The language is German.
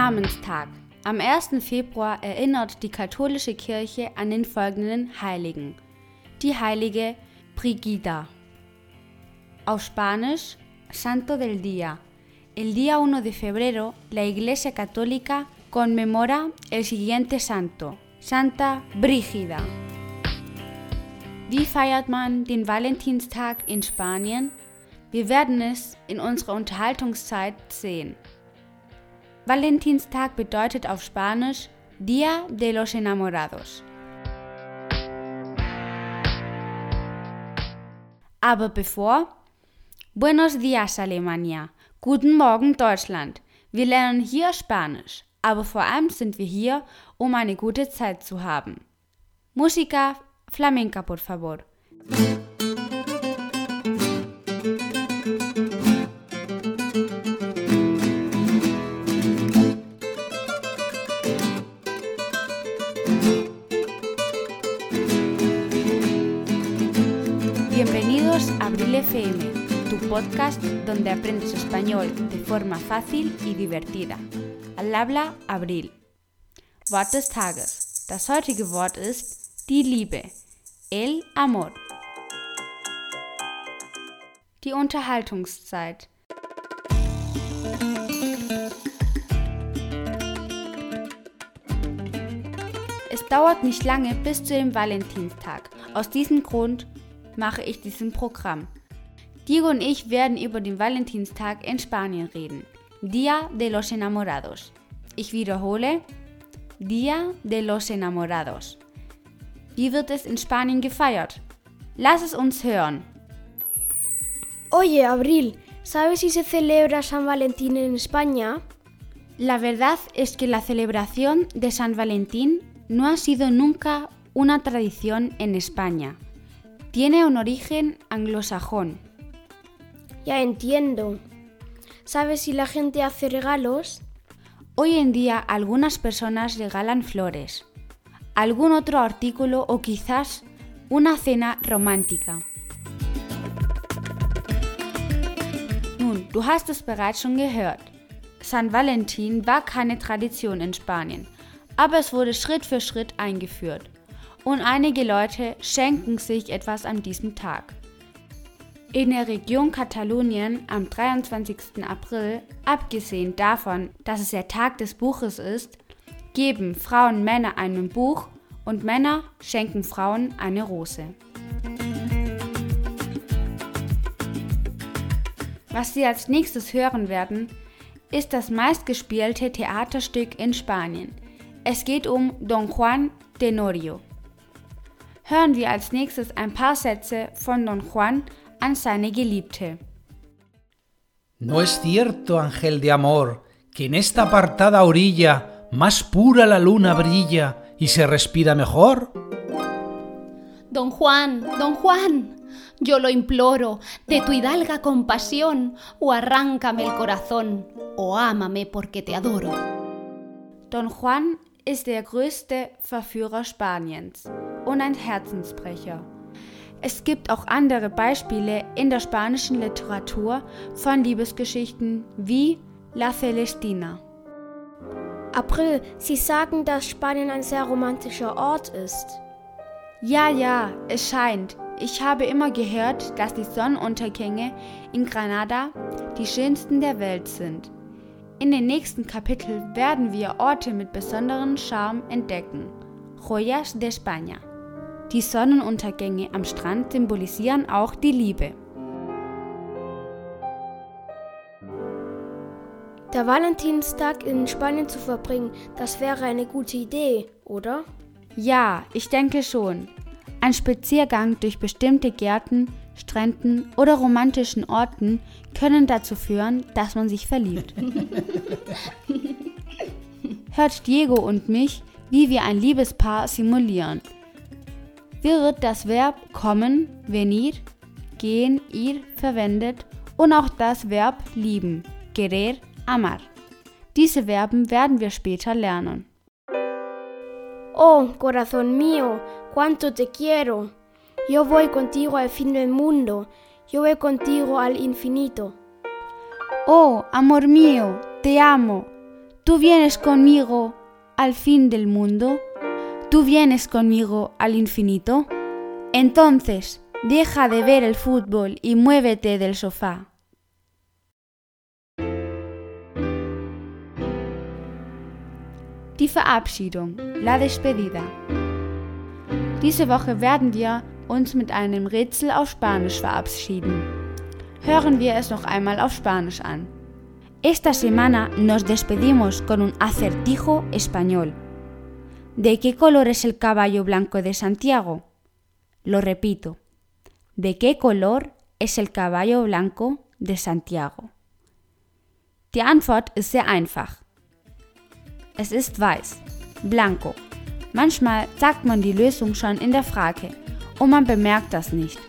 Namenstag. Am 1. Februar erinnert die katholische Kirche an den folgenden Heiligen. Die heilige Brigida. Auf Spanisch Santo del Día. El día 1 de febrero, la Iglesia Católica conmemora el siguiente santo, Santa Brígida. Wie feiert man den Valentinstag in Spanien? Wir werden es in unserer Unterhaltungszeit sehen. Valentinstag bedeutet auf Spanisch Día de los Enamorados. Aber bevor, Buenos días Alemania, guten Morgen Deutschland. Wir lernen hier Spanisch, aber vor allem sind wir hier, um eine gute Zeit zu haben. Música flamenca, por favor. Abril FM, tu podcast donde aprendes español de forma fácil y divertida. Al habla Abril. Wort des Tages. Das heutige Wort ist die Liebe. El amor. Die Unterhaltungszeit. Es dauert nicht lange bis zu dem Valentinstag. Aus diesem Grund mache ich diesen Programm. Diego und ich werden über den Valentinstag in Spanien reden. Día de los Enamorados. Ich wiederhole. Día de los Enamorados. Wie wird es in Spanien gefeiert? Lass es uns hören. Oye, Abril, ¿sabes si se celebra San Valentín en España? La verdad es que la celebración de San Valentín no ha sido nunca una tradición en España. Tiene un origen anglosajón. Ya entiendo. ¿Sabes si la gente hace regalos? Hoy en día algunas personas regalan flores, algún otro artículo o quizás una cena romántica. Nun, du hast es bereits schon gehört. San Valentin war keine Tradition in Spanien, aber es wurde Schritt für Schritt eingeführt. Und einige Leute schenken sich etwas an diesem Tag. In der Region Katalonien am 23. April, abgesehen davon, dass es der Tag des Buches ist, geben Frauen Männer ein Buch und Männer schenken Frauen eine Rose. Was Sie als nächstes hören werden, ist das meistgespielte Theaterstück in Spanien. Es geht um Don Juan Tenorio. Hören wir als nächstes ein paar Sätze von Don Juan an seine Geliebte. No es cierto, ángel de amor, que en esta apartada orilla más pura la luna brilla y se respira mejor? Don Juan, don Juan, yo lo imploro, de tu hidalga compasión, o arráncame el corazón, o ámame porque te adoro. Don Juan ist der größte Verführer Spaniens und ein Herzensbrecher. Es gibt auch andere Beispiele in der spanischen Literatur von Liebesgeschichten wie La Celestina. April, Sie sagen, dass Spanien ein sehr romantischer Ort ist. Ja, ja, es scheint. Ich habe immer gehört, dass die Sonnenuntergänge in Granada die schönsten der Welt sind. In den nächsten Kapiteln werden wir Orte mit besonderem Charme entdecken. Joyas de España. Die Sonnenuntergänge am Strand symbolisieren auch die Liebe. Der Valentinstag in Spanien zu verbringen, das wäre eine gute Idee, oder? Ja, ich denke schon. Ein Spaziergang durch bestimmte Gärten, Stränden oder romantischen Orten können dazu führen, dass man sich verliebt. Hört Diego und mich, wie wir ein Liebespaar simulieren. Wird das Verb kommen, venir, gehen, ir verwendet und auch das Verb lieben, querer, amar. Diese Verben werden wir später lernen. Oh, corazón mío, cuánto te quiero. Yo voy contigo al fin del mundo. Yo voy contigo al infinito. Oh, amor mío, te amo. tú vienes conmigo al fin del mundo, tú vienes conmigo al infinito. Entonces, deja de ver el fútbol y muévete del sofá. Die Verabschiedung, la despedida. Diese Woche werden wir uns mit einem Rätsel auf Spanisch verabschieden. Hören wir es noch einmal auf Spanisch an. Esta semana nos despedimos con un acertijo español. ¿De qué color es el caballo blanco de Santiago? Lo repito. ¿De qué color es el caballo blanco de Santiago? Die Antwort ist sehr einfach. Es ist weiß, blanco. Manchmal sagt man die Lösung schon in der Frage und man bemerkt das nicht.